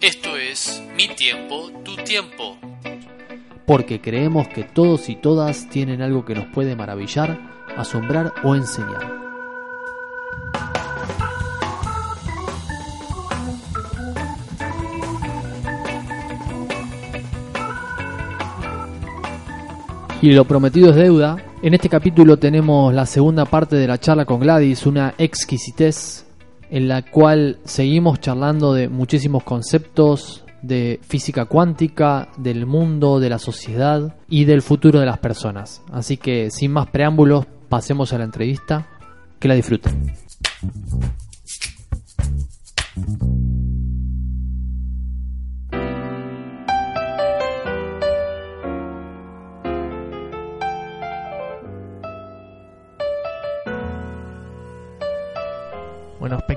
Esto es Mi tiempo, tu tiempo. Porque creemos que todos y todas tienen algo que nos puede maravillar, asombrar o enseñar. Y lo prometido es deuda. En este capítulo tenemos la segunda parte de la charla con Gladys, una exquisitez en la cual seguimos charlando de muchísimos conceptos de física cuántica, del mundo, de la sociedad y del futuro de las personas. Así que sin más preámbulos, pasemos a la entrevista. Que la disfruten.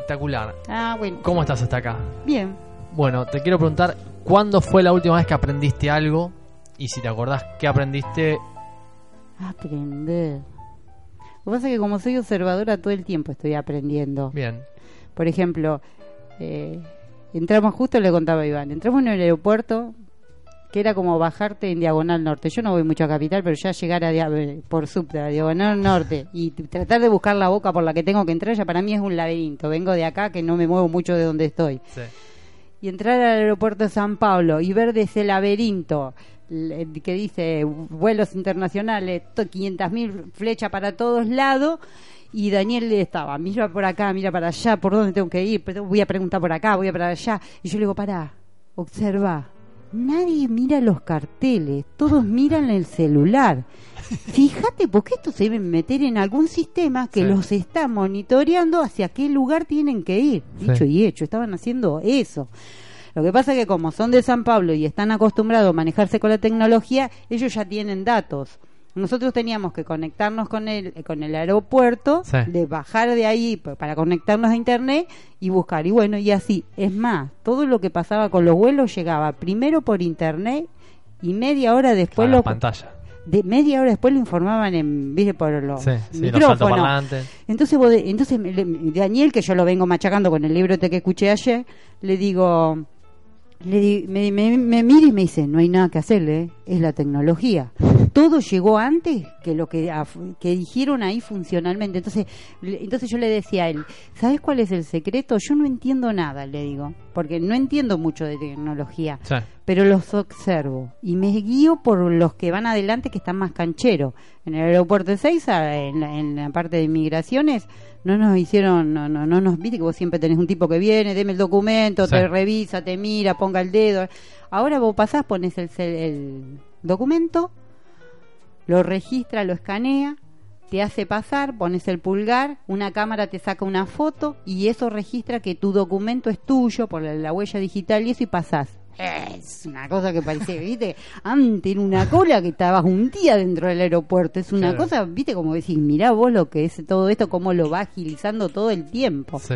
Espectacular. Ah, bueno. ¿Cómo estás hasta acá? Bien. Bueno, te quiero preguntar, ¿cuándo fue la última vez que aprendiste algo? Y si te acordás, ¿qué aprendiste? Aprender. Lo que pasa es que como soy observadora todo el tiempo estoy aprendiendo. Bien. Por ejemplo, eh, entramos, justo le contaba a Iván, entramos en el aeropuerto que era como bajarte en Diagonal Norte. Yo no voy mucho a Capital, pero ya llegar a dia- eh, por subte a Diagonal Norte y tratar de buscar la boca por la que tengo que entrar, ya para mí es un laberinto. Vengo de acá que no me muevo mucho de donde estoy. Sí. y entrar al aeropuerto de San Pablo y ver de ese laberinto l- que dice vuelos internacionales, to- 500.000 flechas para todos lados. Y Daniel estaba, mira por acá, mira para allá, por dónde tengo que ir, voy a preguntar por acá, voy a para allá. Y yo le digo, pará, observa, nadie mira los carteles, todos miran el celular. Fíjate, porque esto se debe meter en algún sistema que Sí. los está monitoreando hacia qué lugar tienen que ir. Sí. Dicho y hecho, estaban haciendo eso. Lo que pasa es que como son de San Pablo y están acostumbrados a manejarse con la tecnología, ellos ya tienen datos. Nosotros teníamos que conectarnos con el, con el aeropuerto, Sí. de bajar de ahí para conectarnos a internet y buscar. Y bueno, y así. Es más, todo lo que pasaba con los vuelos llegaba primero por internet y media hora después la lo, pantalla. de media hora después lo informaban en ¿viste? por los Sí, micrófonos. entonces vos de- entonces le- Daniel que yo lo vengo machacando con el libro este que escuché ayer le digo le di- me, me, me mira y me dice no hay nada que hacerle ¿eh? es la tecnología todo llegó antes que lo que que dijeron ahí funcionalmente entonces le- entonces yo le decía a él sabes cuál es el secreto yo no entiendo nada le digo porque no entiendo mucho de tecnología Sí. pero los observo y me guío por los que van adelante que están más cancheros. En el aeropuerto de Seiza, en la, en la parte de inmigraciones, no nos hicieron, no, no, no nos viste que vos siempre tenés un tipo que viene, deme el documento, Sí. te revisa, te mira, ponga el dedo. Ahora vos pasás, pones el, el documento, lo registra, lo escanea, te hace pasar, pones el pulgar, una cámara te saca una foto y eso registra que tu documento es tuyo por la, la huella digital y eso y pasás. Es una cosa que parece, viste, antes era una cola que estabas un día dentro del aeropuerto. Es una Claro. cosa, viste, como decir, mirá vos lo que es todo esto, cómo lo va agilizando todo el tiempo. Sí.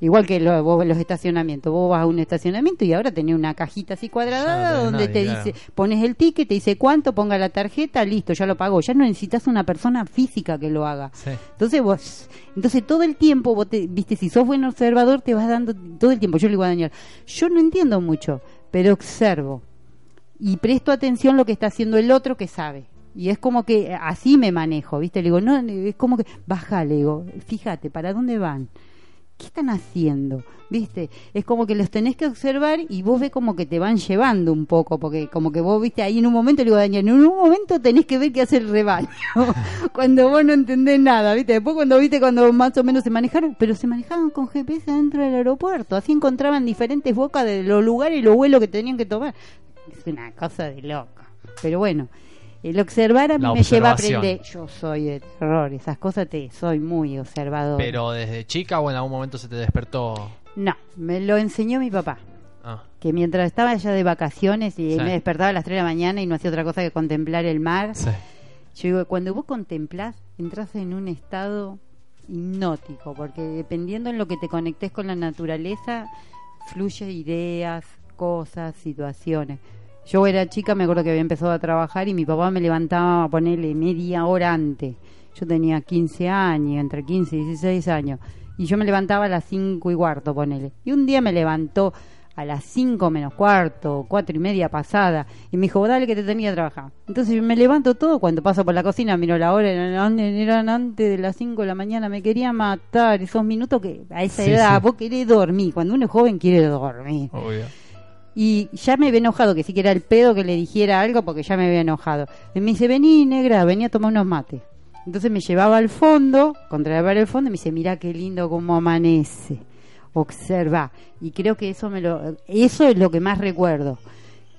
Igual que lo- vos los estacionamientos. Vos vas a un estacionamiento y ahora tenés una cajita así cuadrada no donde nadie, te claro. dice, pones el ticket, te dice cuánto, ponga la tarjeta, listo, ya lo pagó. Ya no necesitas una persona física que lo haga. Sí. Entonces vos, entonces todo el tiempo, vos te, viste, si sos buen observador, te vas dando todo el tiempo. Yo le digo a Daniel, yo no entiendo mucho, pero observo y presto atención lo que está haciendo el otro que sabe. Y es como que así me manejo, ¿viste? Le digo, no, es como que, baja, le digo, fíjate, ¿para dónde van? ¿Qué están haciendo? ¿Viste? Es como que los tenés que observar y vos ves como que te van llevando un poco, porque como que vos viste ahí en un momento, le digo a Daniel, en un momento tenés que ver qué hace el rebaño, cuando vos no entendés nada, ¿viste? Después cuando viste cuando más o menos se manejaron, pero se manejaban con GPS dentro del aeropuerto, así encontraban diferentes bocas de los lugares y los vuelos que tenían que tomar. Es una cosa de loca. Pero bueno, el observar a mí me lleva a aprender. Yo soy de terror, esas cosas te soy muy observador. Pero desde chica o en algún momento se te despertó. No, me lo enseñó mi papá. Ah, Que mientras estaba allá de vacaciones y Sí. me despertaba a las 3 de la mañana y no hacía otra cosa que contemplar el mar, sí. yo digo, cuando vos contemplás, entras en un estado hipnótico, porque dependiendo en lo que te conectes con la naturaleza, fluye ideas, cosas, situaciones. Yo era chica, me acuerdo que había empezado a trabajar y mi papá me levantaba a ponerle media hora antes. yo tenía 15 años, entre 15 y 16 años, y yo me levantaba a las 5 y cuarto, ponele. Y un día me levantó a las 5 menos cuarto, cuatro y media pasada, y me dijo, dale que te tenía que trabajar. Entonces me levanto todo, cuando paso por la cocina, miro la hora, eran, eran antes de las 5 de la mañana, me quería matar, esos minutos que a esa Sí, edad sí. vos querés dormir, cuando uno es joven quiere dormir. Obvio. Y ya me había enojado, que sí que era el pedo que le dijera algo porque ya me había enojado. Y me dice, vení negra, vení a tomar unos mates. Entonces me llevaba al fondo, contra el fondo, y me dice, mira qué lindo cómo amanece. Observa. Y creo que eso me lo, eso es lo que más recuerdo.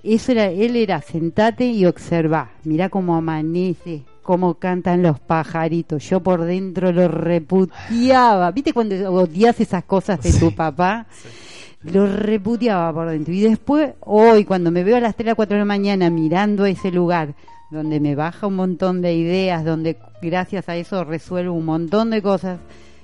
Eso era, él era sentate y observa. Mira cómo amanece, cómo cantan los pajaritos. Yo por dentro lo repudiaba. ¿Viste cuando odias esas cosas de tu Sí. Lo repudiaba por dentro. Y después, hoy, cuando me veo a las 3 a 4 de la mañana mirando ese lugar, donde me baja un montón de ideas, donde gracias a eso resuelvo un montón de cosas,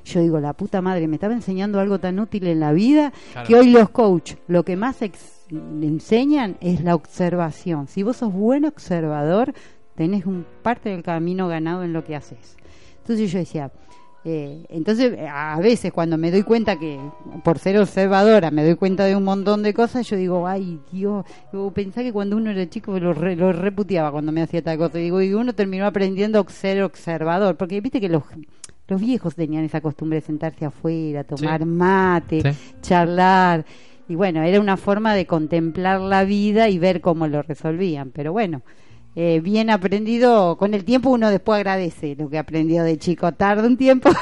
yo digo, la puta madre, me estaba enseñando algo tan útil en la vida Claro. que hoy los coach lo que más ex- enseñan es la observación. Si vos sos buen observador, tenés un parte del camino ganado en lo que haces. Entonces yo decía, eh, entonces a veces cuando me doy cuenta que por ser observadora me doy cuenta de un montón de cosas, yo digo, ay Dios, yo pensá que cuando uno era chico lo, re- lo reputeaba cuando me hacía tal cosa. Y digo, y uno terminó aprendiendo a ser observador, porque viste que los, los viejos tenían esa costumbre de sentarse afuera, tomar Sí. mate, Sí. charlar. Y bueno, era una forma de contemplar la vida y ver cómo lo resolvían. Pero bueno, eh, bien aprendido, con el tiempo uno después agradece lo que aprendió de chico. Tarda un tiempo.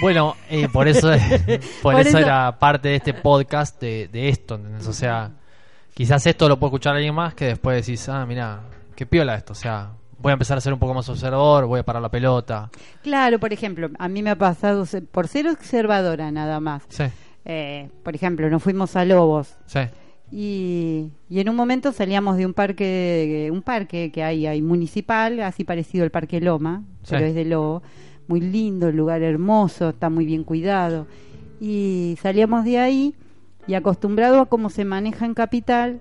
Bueno, eh, por eso por, Por eso, eso- era parte de este podcast de, de esto, ¿entendés? O sea, quizás esto lo puede escuchar alguien más que después decís, ah, mira, qué piola esto, o sea, voy a empezar a ser un poco más observador, voy a parar la pelota. claro, por ejemplo, a mí me ha pasado, por ser observadora nada más. Sí, eh, por ejemplo, nos fuimos a Lobos. sí, Y, y en un momento salíamos de un parque, un parque que hay, hay municipal, así parecido al Parque Loma, Sí. pero es de Lobo, muy lindo, el lugar hermoso, está muy bien cuidado. Y salíamos de ahí y acostumbrado a cómo se maneja en Capital,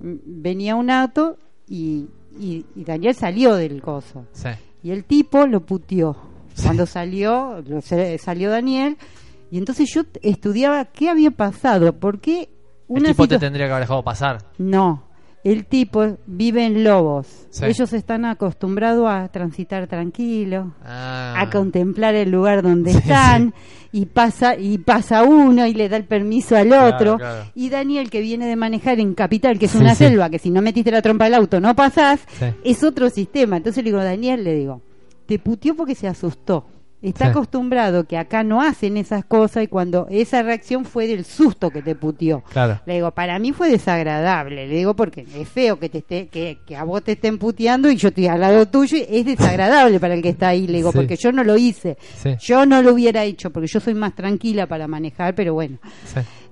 venía un auto y, y, y Daniel salió del coso. sí. Y el tipo lo puteó. Cuando salió, salió Daniel, y entonces yo estudiaba qué había pasado, por qué El tipo te tendría que haber dejado pasar. No, el tipo vive en Lobos. Sí. Ellos están acostumbrados a transitar tranquilo, Ah, a contemplar el lugar donde Sí, están y pasa y pasa uno y le da el permiso al otro. claro. Y Daniel que viene de manejar en Capital, que es una selva, que si no metiste la trompa del auto no pasás, es otro sistema. Entonces le digo, Daniel, le digo, te puteó porque se asustó. Está Sí. acostumbrado que acá no hacen esas cosas y cuando esa reacción fue del susto que te puteó. Claro. Le digo, para mí fue desagradable, le digo porque es feo que te esté, que, que a vos te estén puteando y yo estoy al lado tuyo, y es desagradable para el que está ahí, le digo, Sí. porque yo no lo hice, Sí. yo no lo hubiera hecho, porque yo soy más tranquila para manejar, pero bueno,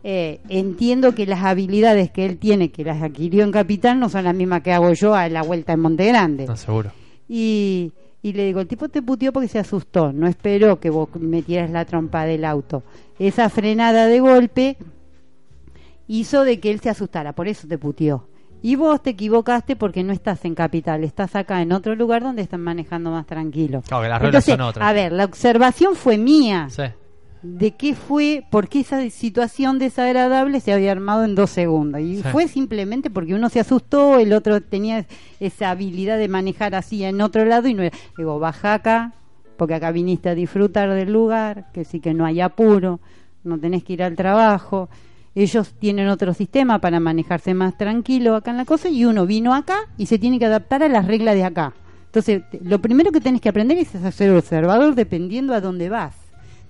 eh, entiendo que las habilidades que él tiene, que las adquirió en Capital, no son las mismas que hago yo a la vuelta en Monte Grande. No, seguro. Y, y le digo, el tipo te puteó porque se asustó, no esperó que vos metieras la trompa del auto. Esa frenada de golpe hizo de que él se asustara, por eso te puteó. Y vos te equivocaste porque no estás en capital, estás acá en otro lugar donde están manejando más tranquilo. Claro, que las reglas Entonces, son otras. A ver, la observación fue mía Sí. De qué fue, por qué esa situación desagradable se había armado en dos segundos. Y Sí. fue simplemente porque uno se asustó, el otro tenía esa habilidad de manejar así en otro lado y no era. Digo, baja acá, porque acá viniste a disfrutar del lugar, que sí que no hay apuro, no tenés que ir al trabajo. Ellos tienen otro sistema para manejarse más tranquilo acá en la cosa y uno vino acá y se tiene que adaptar a las reglas de acá. Entonces, lo primero que tenés que aprender es a ser observador dependiendo a dónde vas.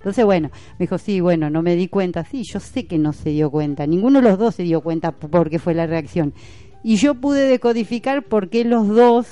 Entonces, bueno, me dijo, sí, bueno, no me di cuenta. Sí, yo sé que no se dio cuenta. Ninguno de los dos se dio cuenta porque fue la reacción. Y yo pude decodificar por qué los dos...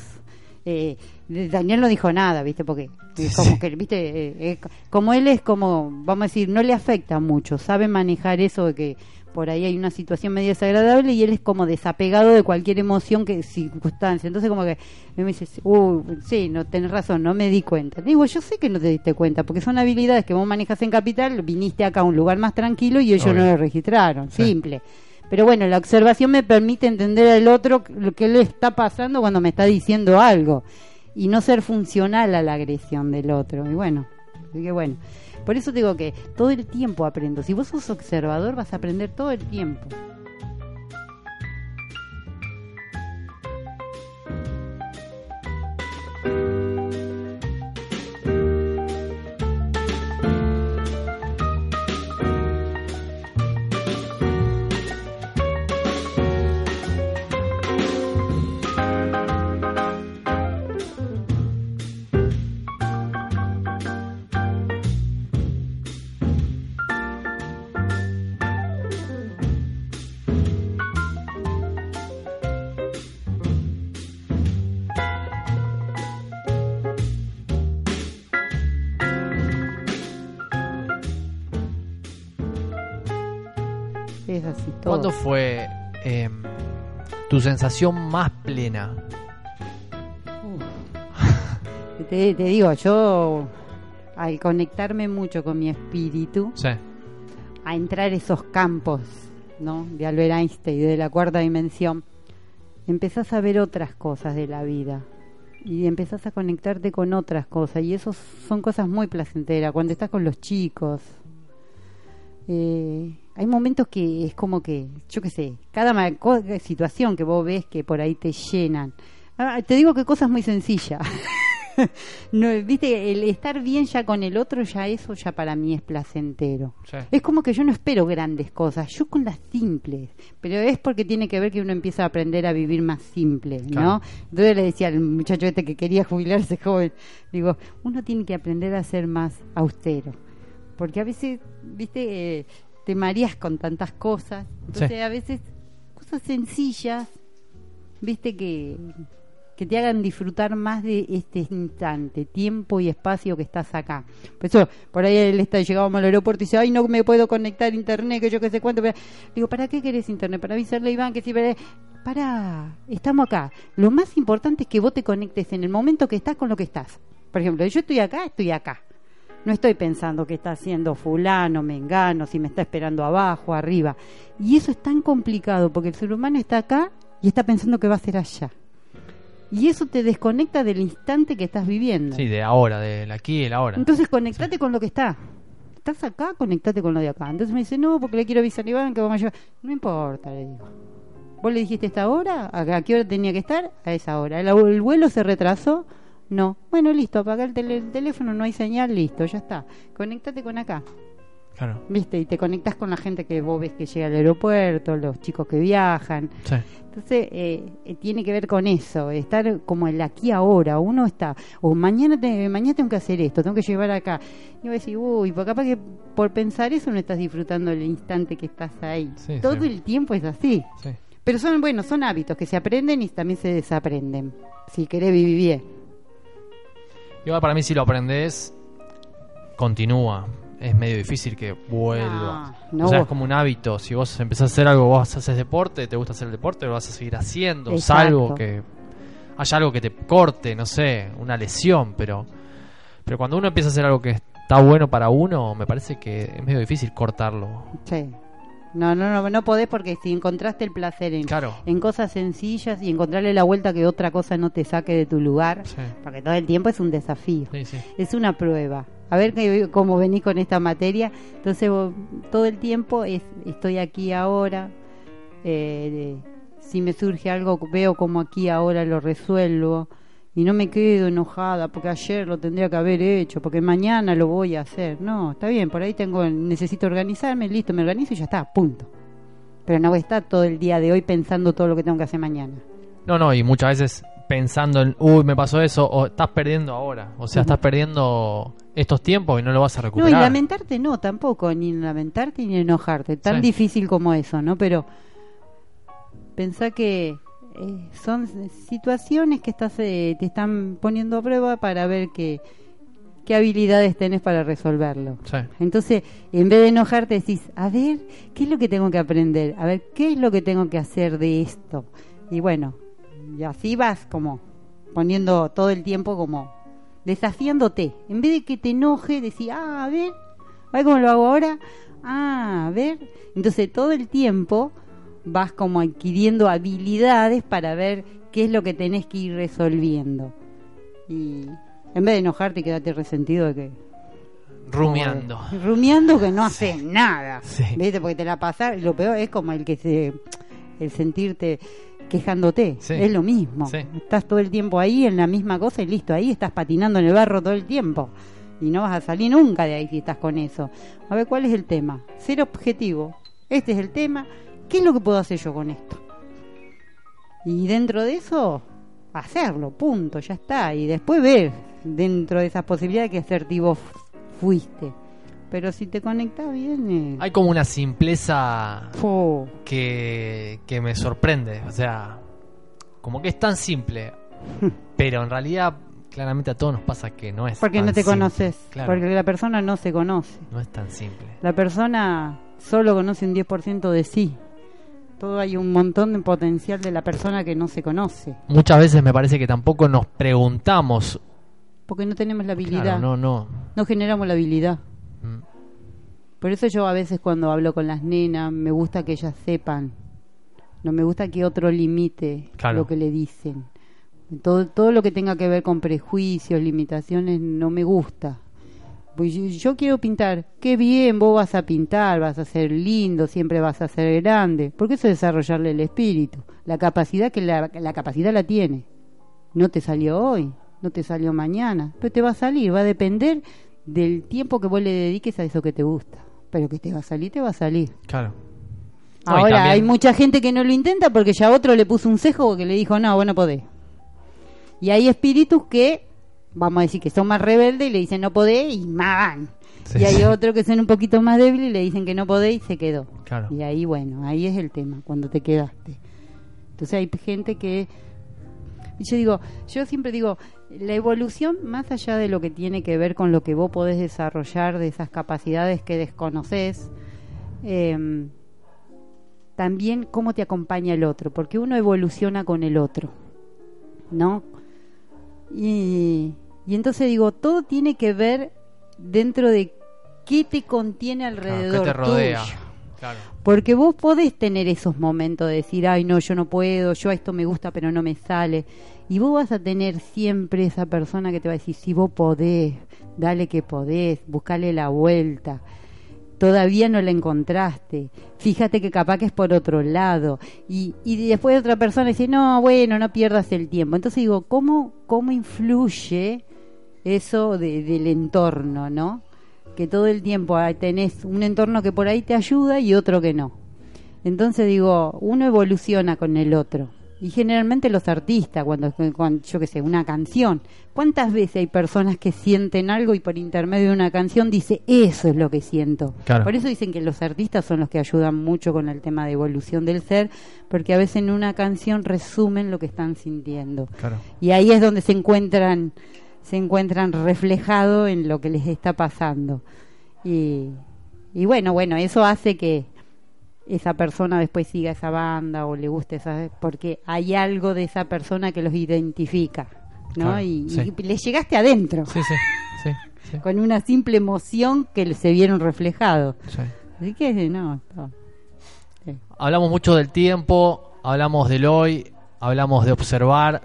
eh, Daniel no dijo nada, ¿viste? Porque es como que, ¿viste? Eh, eh, como él es como, vamos a decir, no le afecta mucho. Sabe manejar eso de que por ahí hay una situación medio desagradable y él es como desapegado de cualquier emoción que circunstancia. Entonces como que me dice, uh, sí, no tenés razón, no me di cuenta. Digo, yo sé que no te diste cuenta, porque son habilidades que vos manejas en capital, viniste acá a un lugar más tranquilo y ellos Obvio. no lo registraron, Sí. simple. Pero bueno, la observación me permite entender al otro lo que le está pasando cuando me está diciendo algo. y no ser funcional a la agresión del otro. Y bueno, así que bueno. Por eso digo que todo el tiempo aprendo. Si vos sos observador, vas a aprender todo el tiempo. Es así todo. ¿Cuándo fue eh, tu sensación más plena? Te, te digo, yo al conectarme mucho con mi espíritu, Sí. a entrar esos campos, ¿no? De Albert Einstein, de la cuarta dimensión, empezás a ver otras cosas de la vida y empezás a conectarte con otras cosas y eso son cosas muy placenteras cuando estás con los chicos. Eh, hay momentos que es como que, yo qué sé, cada situación que vos ves que por ahí te llenan. Ah, te digo que cosas muy sencillas. no, viste, el estar bien ya con el otro, ya eso ya para mí es placentero. Sí. Es como que yo no espero grandes cosas, yo con las simples, pero es porque tiene que ver que uno empieza a aprender a vivir más simple, ¿no? Entonces le decía al muchacho este que quería jubilarse joven, digo, uno tiene que aprender a ser más austero, porque a veces, viste, eh, te mareas con tantas cosas, entonces Sí. a veces cosas sencillas, viste que que te hagan disfrutar más de este instante, tiempo y espacio que estás acá. Por eso, por ahí él está llegado al aeropuerto y dice, ay, no me puedo conectar a internet, que yo qué sé cuánto. pero-". Digo, ¿para qué querés internet? Para avisarle a Iván que si... Para, estamos acá. Lo más importante es que vos te conectes en el momento que estás con lo que estás. Por ejemplo, yo estoy acá, estoy acá. No estoy pensando qué está haciendo fulano, mengano, si me está esperando abajo, arriba. Y eso es tan complicado porque el ser humano está acá y está pensando que va a ser allá. Y eso te desconecta del instante que estás viviendo. Sí, de ahora, del aquí y el ahora. Entonces conectate con lo que está. Estás acá, conectate con lo de acá. Entonces me dice, no, porque le quiero avisar a Iván que vamos a llevar. No importa, le digo. ¿Vos le dijiste esta hora? ¿A a qué hora tenía que estar? A esa hora. ¿El, el vuelo se retrasó? No. Bueno, listo, apaga el, tele- el teléfono, no hay señal, listo, ya está. Conectate con acá. Claro. ¿Viste? Y te conectas con la gente que vos ves que llega al aeropuerto, los chicos que viajan. Sí. Entonces, eh, eh, tiene que ver con eso, estar como el aquí ahora. Uno está, o mañana, te- mañana tengo que hacer esto, tengo que llevar acá. Y vos decís, uy, pues capaz que por pensar eso no estás disfrutando el instante que estás ahí. Sí, Todo sí. el tiempo es así. Sí. Pero son, bueno, son hábitos que se aprenden y también se desaprenden. Si querés vivir bien. Igual para mí si lo aprendes, continúa. Es medio difícil que vuelva. No, no o sea, es como un hábito. Si vos empezás a hacer algo, vos haces deporte, te gusta hacer el deporte, lo vas a seguir haciendo. Exacto. Salvo que haya algo que te corte, no sé, una lesión. Pero, pero cuando uno empieza a hacer algo que está bueno para uno, me parece que es medio difícil cortarlo. Sí. No, no, no, no podés porque si encontraste el placer en, Claro. en cosas sencillas y encontrarle la vuelta que otra cosa no te saque de tu lugar, Sí. porque todo el tiempo es un desafío. Sí, sí. es una prueba. A ver que- cómo venís con esta materia. Entonces, vos- todo el tiempo es, estoy aquí ahora. eh, si me surge algo, veo como aquí ahora lo resuelvo. Y no me quedo enojada porque ayer lo tendría que haber hecho, porque mañana lo voy a hacer. No, está bien, por ahí tengo necesito organizarme, listo, me organizo y ya está, punto. Pero no voy a estar todo el día de hoy pensando todo lo que tengo que hacer mañana. No, no, y muchas veces pensando en, uy, me pasó eso, o estás perdiendo ahora. O sea, estás perdiendo estos tiempos y no lo vas a No, recuperar. y lamentarte no, tampoco, ni lamentarte ni enojarte, tan Sí. difícil como eso, ¿no? Pero pensá que eh, son situaciones que estás, eh, te están poniendo a prueba para ver qué, qué habilidades tenés para resolverlo. Sí. Entonces, en vez de enojarte, decís, a ver, ¿qué es lo que tengo que aprender? A ver, ¿qué es lo que tengo que hacer de esto? Y bueno, y así vas como poniendo todo el tiempo como desafiándote. En vez de que te enoje, decís, ah, a ver, a ver cómo lo hago ahora. Ah, a ver. Entonces, todo el tiempo vas como adquiriendo habilidades para ver qué es lo que tenés que ir resolviendo. Y en vez de enojarte y quedarte resentido de que Rumiando. rumiando que no haces nada. Sí. ¿Viste? Porque te la pasas, lo peor es como el que se el sentirte quejándote, Sí. es lo mismo. Sí. Estás todo el tiempo ahí en la misma cosa y listo, ahí estás patinando en el barro todo el tiempo. Y no vas a salir nunca de ahí si estás con eso. A ver, ¿cuál es el tema? Ser objetivo. Este es el tema. ¿Qué es lo que puedo hacer yo con esto? Y dentro de eso, hacerlo, punto, ya está. Y después ver dentro de esas posibilidades qué asertivo fuiste. Pero si te conectas bien, eh, Hay como una simpleza que, que me sorprende. O sea, como que es tan simple. Pero en realidad, claramente a todos nos pasa que no es porque tan no te simple. conoces. Claro, Porque la persona no se conoce. no es tan simple. La persona solo conoce un 10% de sí. Todo hay un montón de potencial de la persona que no se conoce. Muchas veces me parece que tampoco nos preguntamos. Porque no tenemos la habilidad. Claro, no, no. No generamos la habilidad. Mm, Por eso yo a veces cuando hablo con las nenas me gusta que ellas sepan. No me gusta que otro limite Claro. lo que le dicen. Todo, todo lo que tenga que ver con prejuicios, limitaciones, no me gusta. Pues yo, yo quiero pintar. Qué bien, vos vas a pintar, vas a ser lindo, siempre vas a ser grande. Porque eso es desarrollarle el espíritu. La capacidad que la, la capacidad la tiene. No te salió hoy, no te salió mañana, pero te va a salir, va a depender del tiempo que vos le dediques a eso que te gusta. Pero que te va a salir, te va a salir. claro. No, Ahora, también- hay mucha gente que no lo intenta porque ya otro le puso un cejo que le dijo, no, vos no podés. Y hay espíritus que, vamos a decir, que son más rebeldes y le dicen no podés y más van. Sí, y hay sí. otros que son un poquito más débiles y le dicen que no podés y se quedó. Claro. Y ahí, bueno, ahí es el tema, cuando te quedaste. Entonces hay gente que... Yo digo, yo siempre digo, la evolución, más allá de lo que tiene que ver con lo que vos podés desarrollar, de esas capacidades que desconoces, eh, también cómo te acompaña el otro, porque uno evoluciona con el otro, ¿no? Y, y entonces digo, todo tiene que ver dentro de qué te contiene Claro, alrededor que te rodea. tuyo. Claro. Porque vos podés tener esos momentos de decir, ay, no, yo no puedo, yo a esto me gusta, pero no me sale. Y vos vas a tener siempre esa persona que te va a decir, si vos podés, dale que podés, buscale la vuelta. Todavía no la encontraste. Fíjate que capaz que es por otro lado. Y, y después otra persona dice, no, bueno, no pierdas el tiempo. Entonces digo, ¿cómo, cómo influye eso de- del entorno, no? que todo el tiempo ah, tenés un entorno que por ahí te ayuda y otro que no. Entonces digo, uno evoluciona con el otro. Y generalmente los artistas, cuando, cuando yo qué sé, una canción, ¿cuántas veces hay personas que sienten algo y por intermedio de una canción dice, eso es lo que siento? Claro. Por eso dicen que los artistas son los que ayudan mucho con el tema de evolución del ser, porque a veces en una canción resumen lo que están sintiendo Claro. y ahí es donde se encuentran se encuentran reflejados en lo que les está pasando y, y bueno bueno eso hace que esa persona después siga esa banda o le guste esa porque hay algo de esa persona que los identifica no Claro, y, sí. y le llegaste adentro Sí, sí, con una simple emoción que se vieron reflejados sí. así que no sí. Hablamos mucho del tiempo, hablamos del hoy, hablamos de observar.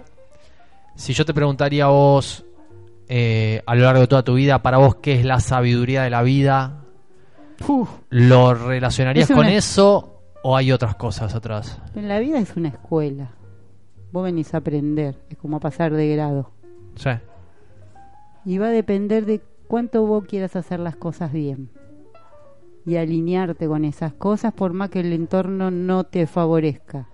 Si yo te preguntaría a vos, eh, a lo largo de toda tu vida, para vos, ¿qué es la sabiduría de la vida? Uf, ¿Lo relacionarías Es con una- eso o hay otras cosas atrás? en la vida es una escuela vos venís a aprender es como a pasar de grado Sí, Y va a depender de cuánto vos quieras hacer las cosas bien. Y alinearte con esas cosas por más que el entorno no te favorezca.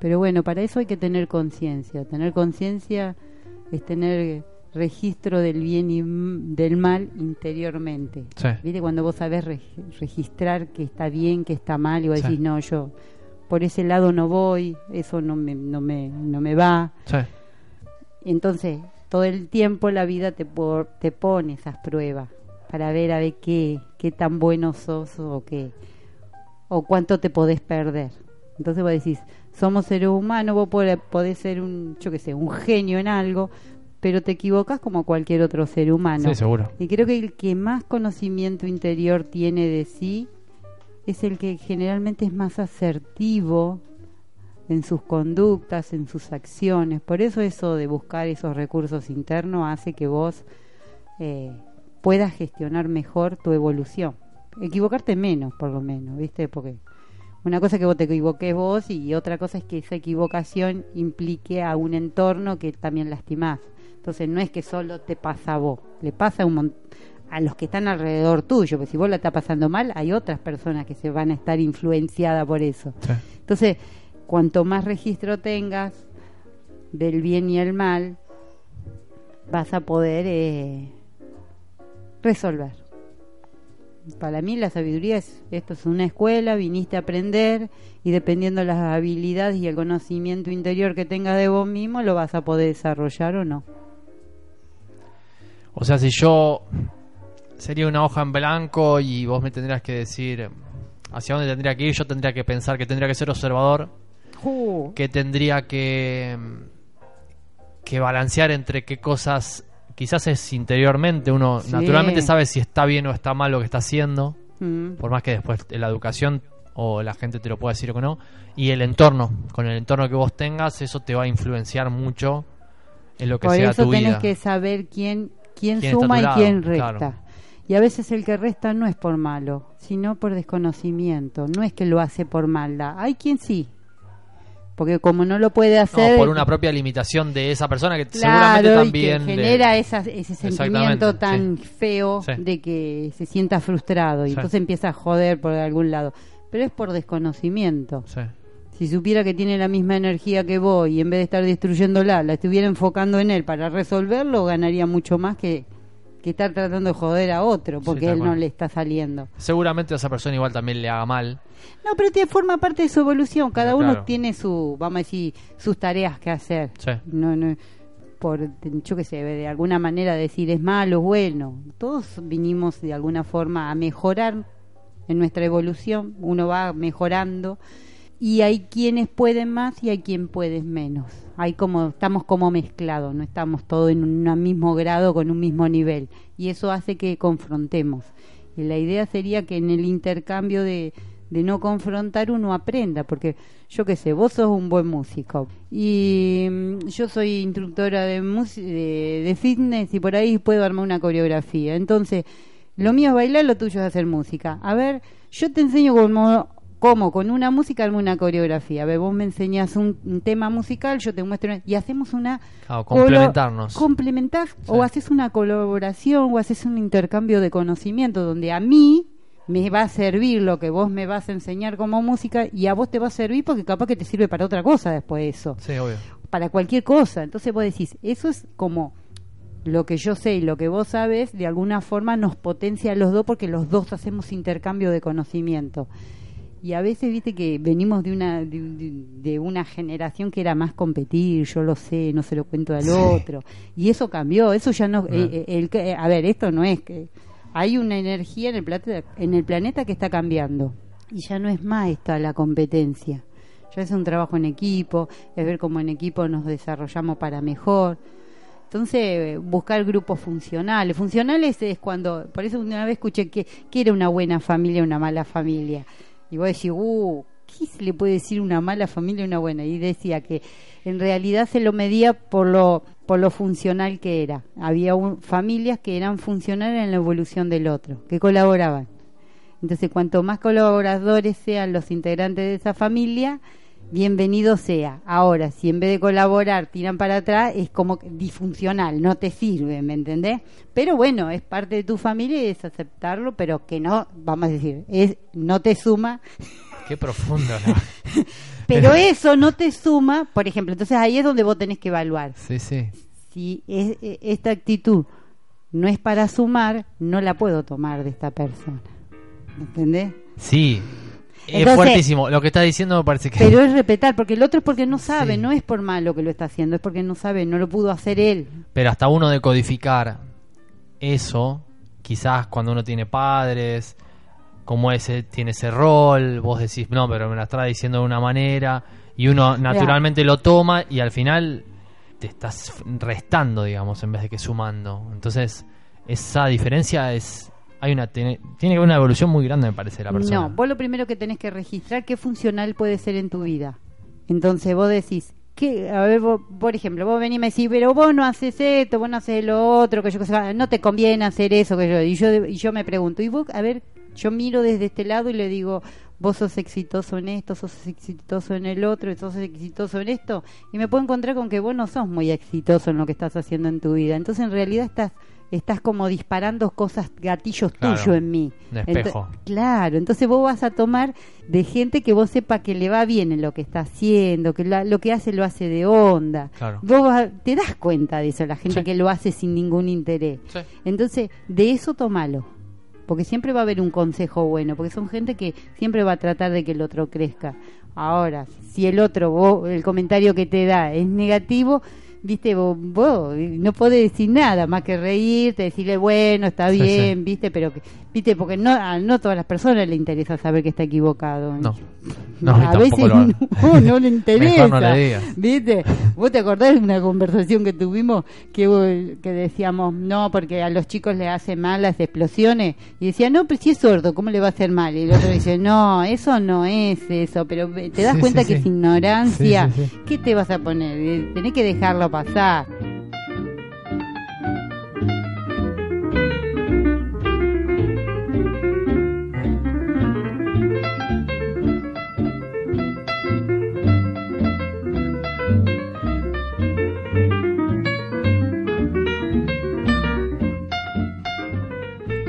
Pero bueno, para eso hay que tener conciencia. Tener conciencia es tener registro del bien y del mal interiormente. sí, ¿Viste? Cuando vos sabés reg- registrar que está bien, que está mal, y vos Sí. decís, no, yo por ese lado no voy, eso no me, no me, no me va. sí, Entonces, todo el tiempo la vida te, po- te pone esas pruebas para ver a ver qué, qué tan bueno sos o qué o cuánto te podés perder. Entonces vos decís, somos seres humanos, vos podés ser un, yo qué sé, un genio en algo, pero te equivocas como cualquier otro ser humano. sí, seguro. Y creo que el que más conocimiento interior tiene de sí es el que generalmente es más asertivo en sus conductas, en sus acciones. Por eso eso de buscar esos recursos internos hace que vos eh, puedas gestionar mejor tu evolución. Equivocarte menos, por lo menos, ¿viste? Porque una cosa es que vos te equivoques vos y otra cosa es que esa equivocación implique a un entorno que también lastimás. Entonces no es que solo te pasa a vos, le pasa a, un a los que están alrededor tuyo, porque si vos la estás pasando mal, hay otras personas que se van a estar influenciadas por eso. Entonces, cuanto más registro tengas del bien y el mal, vas a poder eh, resolver. Para mí la sabiduría es, esto es una escuela, viniste a aprender y dependiendo de las habilidades y el conocimiento interior que tengas de vos mismo, lo vas a poder desarrollar o no. O sea, si yo sería una hoja en blanco y vos me tendrías que decir hacia dónde tendría que ir, yo tendría que pensar que tendría que ser observador, Uh, que tendría que que balancear entre qué cosas quizás es interiormente. Uno Sí. naturalmente sabe si está bien o está mal lo que está haciendo mm, por más que después la educación o la gente te lo pueda decir o que no. Y el entorno con el entorno que vos tengas eso te va a influenciar mucho en lo que Por sea eso tu tenés vida. que saber quién, quién, ¿Quién está a suma y quién resta. Claro. Y a veces el que resta no es por malo, sino por desconocimiento. No es que lo hace por maldad. Hay quien sí. Porque como no lo puede No, hacer... por una propia limitación de esa persona que Claro, seguramente y también que genera esa- ese sentimiento tan sí. feo Sí. de que se sienta frustrado y Sí. entonces empieza a joder por algún lado. Pero es por desconocimiento. Sí. Si supiera que tiene la misma energía que vos y en vez de estar destruyéndola, la estuviera enfocando en él para resolverlo, ganaría mucho más que, que estar tratando de joder a otro, porque él no le está saliendo. seguramente a esa persona igual también le haga mal No, pero te forma parte de su evolución. Cada uno claro. tiene su, vamos a decir, sus tareas que hacer. Sí. No, no, por, yo qué sé, de alguna manera decir es malo, es bueno. Todos vinimos de alguna forma a mejorar en nuestra evolución. Uno va mejorando y hay quienes pueden más y hay quien puede menos. Hay como estamos como mezclados, no estamos todos en un mismo grado con un mismo nivel y eso hace que confrontemos. Y la idea sería que en el intercambio de, de no confrontar uno aprenda, porque yo qué sé, vos sos un buen músico y mm, yo soy instructora de, de, de fitness y por ahí puedo armar una coreografía. Entonces, lo mío es bailar, lo tuyo es hacer música. A ver, yo te enseño cómo, cómo con una música una coreografía. A ver, vos me enseñas un, un tema musical, yo te muestro y hacemos una Claro, colo- complementarnos. complementar o haces una colaboración o haces un intercambio de conocimiento donde a mí me va a servir lo que vos me vas a enseñar como música y a vos te va a servir porque capaz que te sirve para otra cosa después de eso sí obvio para cualquier cosa. Entonces vos decís, eso es como lo que yo sé y lo que vos sabes, de alguna forma nos potencia a los dos porque los dos hacemos intercambio de conocimiento. Y a veces, viste, que venimos de una, de, una generación que era más competir, yo lo sé, no se lo cuento al otro. Y eso cambió, eso ya no... eh, el que- a ver, esto no es que... Hay una energía en el, planeta, en el planeta que está cambiando. Y ya no es más esta la competencia. Ya es un trabajo en equipo, es ver cómo en equipo nos desarrollamos para mejor. Entonces, buscar grupos funcionales. Funcionales es cuando, por eso una vez escuché que, que era una buena familia, una mala familia. Y vos decís, uh, ¿qué se le puede decir una mala familia y una buena? Y decía que en realidad se lo medía por lo, por lo funcional que era. Había un- familias que eran funcionales en la evolución del otro, que colaboraban. Entonces, cuanto más colaboradores sean los integrantes de esa familia, bienvenido sea. Ahora, si en vez de colaborar tiran para atrás, es como disfuncional, no te sirve, ¿me entendés? Pero bueno, es parte de tu familia y es aceptarlo, pero que no, vamos a decir, es no te suma, qué profundo la- pero eso no te suma, por ejemplo, entonces ahí es donde vos tenés que evaluar. sí sí Si es- e- esta actitud no es para sumar, no la puedo tomar de esta persona. ¿Me entendés? sí es fuertísimo lo que estás diciendo me parece que Pero es respetar, porque el otro es porque no sabe, Sí. no es por malo que lo está haciendo, es porque no sabe, no lo pudo hacer él. Pero hasta uno decodificar eso, quizás cuando uno tiene padres, como ese tiene ese rol, vos decís, no, pero me la está diciendo de una manera, y uno naturalmente lo toma y al final te estás restando, digamos, en vez de que sumando. Entonces, esa diferencia es... Hay una, tiene, tiene que haber una evolución muy grande, me parece, la persona. No, vos lo primero que tenés que registrar qué funcional puede ser en tu vida. Entonces vos decís, que, a ver, vos, por ejemplo, vos venís y me decís, pero vos no haces esto, vos no haces lo otro, que yo, no te conviene hacer eso, que yo, y yo, y yo me pregunto, y vos, a ver, yo miro desde este lado y le digo, vos sos exitoso en esto, sos exitoso en el otro, sos exitoso en esto, y me puedo encontrar con que vos no sos muy exitoso en lo que estás haciendo en tu vida. Entonces, en realidad estás estás como disparando cosas, gatillos tuyos en mí. espejo. claro, entonces vos vas a tomar de gente que vos sepa que le va bien en lo que está haciendo, que lo que hace lo hace de onda. Vos te das cuenta de eso, la gente que lo hace sin ningún interés. Entonces, de eso tomalo. Porque siempre va a haber un consejo bueno, porque son gente que siempre va a tratar de que el otro crezca. Ahora, si el otro, el comentario que te da es negativo, viste, vos, no podés decir nada más que reírte, decirle, bueno, está bien, viste, pero, viste, porque no, a no todas las personas le interesa saber que está equivocado. No. a veces no, le interesa. ¿Viste? ¿Vos te acordás de una conversación que tuvimos que, que decíamos, no, porque a los chicos le hace mal las explosiones? Y decía, no, pero si es sordo, ¿cómo le va a hacer mal? Y el otro dice, no, eso no es eso, pero te das cuenta que es ignorancia. ¿Qué te vas a poner? Tenés que dejarlo pasar.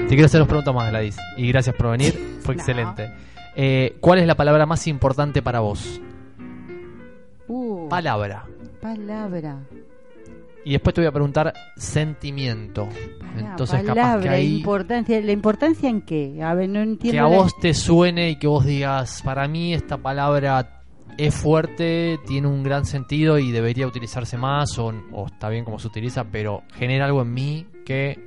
Te quiero hacer dos preguntas más, Gladys. Y gracias por venir, fue excelente. Eh, ¿Cuál es la palabra más importante para vos? Uh, palabra. Palabra. Y después te voy a preguntar sentimiento. Entonces, palabra, capaz que importancia, ¿La importancia en qué? A ver, no entiendo. Que a vos te suene y que vos digas, para mí esta palabra es fuerte, tiene un gran sentido y debería utilizarse más, o, o está bien como se utiliza, pero genera algo en mí que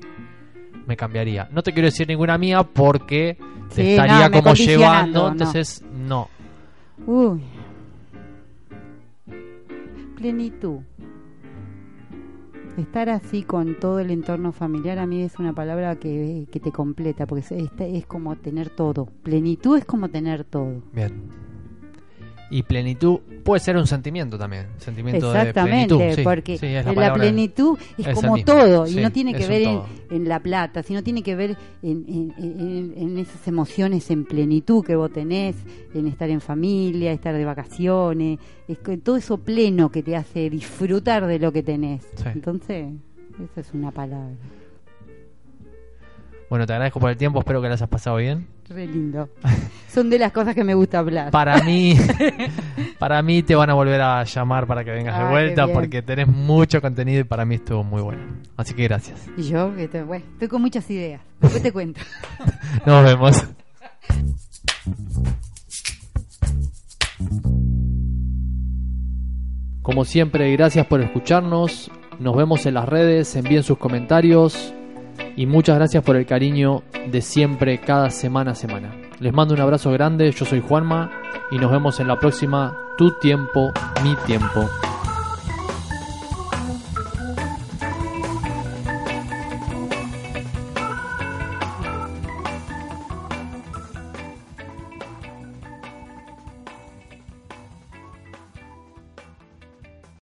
me cambiaría. No te quiero decir ninguna mía porque te estaría como llevando, entonces no. Uy. Plenitud. Estar así con todo el entorno familiar a mí es una palabra que, que te completa, porque es, es como tener todo. Plenitud es como tener todo. Bien. Y plenitud puede ser un sentimiento también. Sentimiento Exactamente, de plenitud. porque la, plenitud es, como todo y no tiene que ver en, la plata, sino tiene que ver en, esas emociones en plenitud que vos tenés, en estar en familia, estar de vacaciones, es todo eso pleno que te hace disfrutar de lo que tenés. Entonces, esa es una palabra. Bueno, te agradezco por el tiempo, espero que lo hayas pasado bien. Re lindo. Son de las cosas que me gusta hablar. Para mí, para mí te van a volver a llamar para que vengas de vuelta porque tenés mucho contenido y para mí estuvo muy bueno. Así que gracias. Y yo, que estoy, bueno, estoy con muchas ideas. Después te cuento. Nos vemos. Como siempre, gracias por escucharnos. Nos vemos en las redes, envíen sus comentarios y muchas gracias por el cariño de siempre, cada semana a semana. Les mando un abrazo grande, yo soy Juanma y nos vemos en la próxima Tu tiempo, mi tiempo.